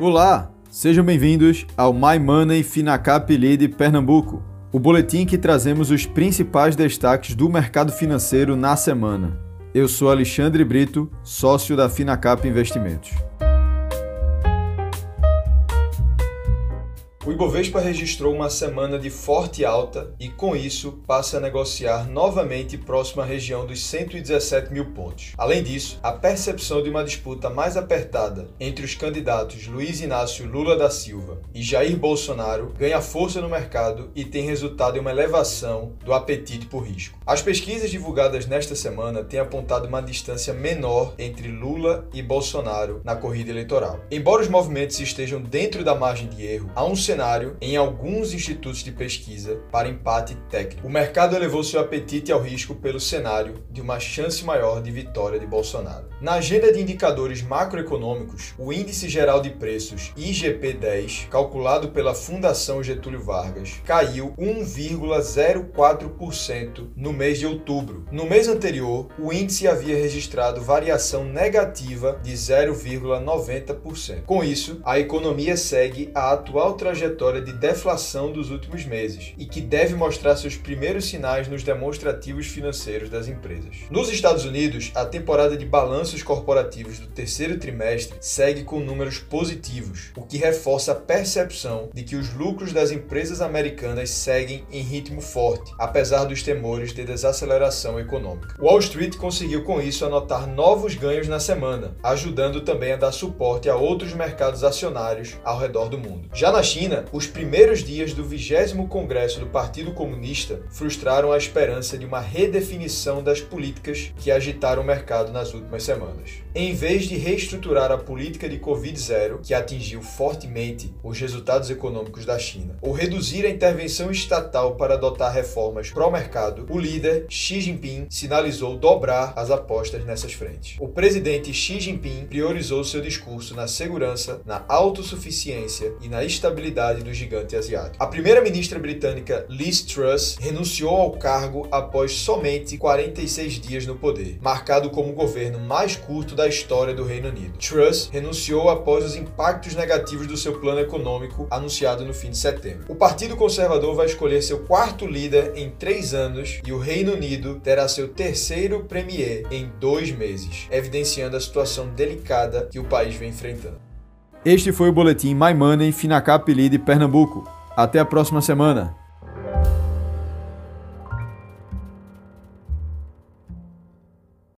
Olá, sejam bem-vindos ao My Money Finacap Lead Pernambuco, o boletim que trazemos os principais destaques do mercado financeiro na semana. Eu sou Alexandre Brito, sócio da Finacap Investimentos. O Ibovespa registrou uma semana de forte alta e, com isso, passa a negociar novamente próximo à região dos 117 mil pontos. Além disso, a percepção de uma disputa mais apertada entre os candidatos Luiz Inácio Lula da Silva e Jair Bolsonaro ganha força no mercado e tem resultado em uma elevação do apetite por risco. As pesquisas divulgadas nesta semana têm apontado uma distância menor entre Lula e Bolsonaro na corrida eleitoral. Embora os movimentos estejam dentro da margem de erro, há um cenário em alguns institutos de pesquisa para empate técnico. O mercado elevou seu apetite ao risco pelo cenário de uma chance maior de vitória de Bolsonaro. Na agenda de indicadores macroeconômicos, o Índice Geral de Preços IGP-10, calculado pela Fundação Getúlio Vargas, caiu 1,04% no mês de outubro. No mês anterior, o índice havia registrado variação negativa de 0,90%. Com isso, a economia segue a atual trajetória trajetória de deflação dos últimos meses e que deve mostrar seus primeiros sinais nos demonstrativos financeiros das empresas. Nos Estados Unidos, a temporada de balanços corporativos do terceiro trimestre segue com números positivos, o que reforça a percepção de que os lucros das empresas americanas seguem em ritmo forte, apesar dos temores de desaceleração econômica. Wall Street conseguiu com isso anotar novos ganhos na semana, ajudando também a dar suporte a outros mercados acionários ao redor do mundo. Já na China, os primeiros dias do 20 Congresso do Partido Comunista frustraram a esperança de uma redefinição das políticas que agitaram o mercado nas últimas semanas. Em vez de reestruturar a política de Covid-0, que atingiu fortemente os resultados econômicos da China, ou reduzir a intervenção estatal para adotar reformas pró-mercado, o líder Xi Jinping sinalizou dobrar as apostas nessas frentes. O presidente Xi Jinping priorizou seu discurso na segurança, na autossuficiência e na estabilidade do gigante asiático. A primeira-ministra britânica Liz Truss renunciou ao cargo após somente 46 dias no poder, marcado como o governo mais curto da história do Reino Unido. Truss renunciou após os impactos negativos do seu plano econômico anunciado no fim de setembro. O Partido Conservador vai escolher seu quarto líder em três anos e o Reino Unido terá seu terceiro premier em dois meses, evidenciando a situação delicada que o país vem enfrentando. Este foi o boletim My Money Finacap Lead Pernambuco. Até a próxima semana.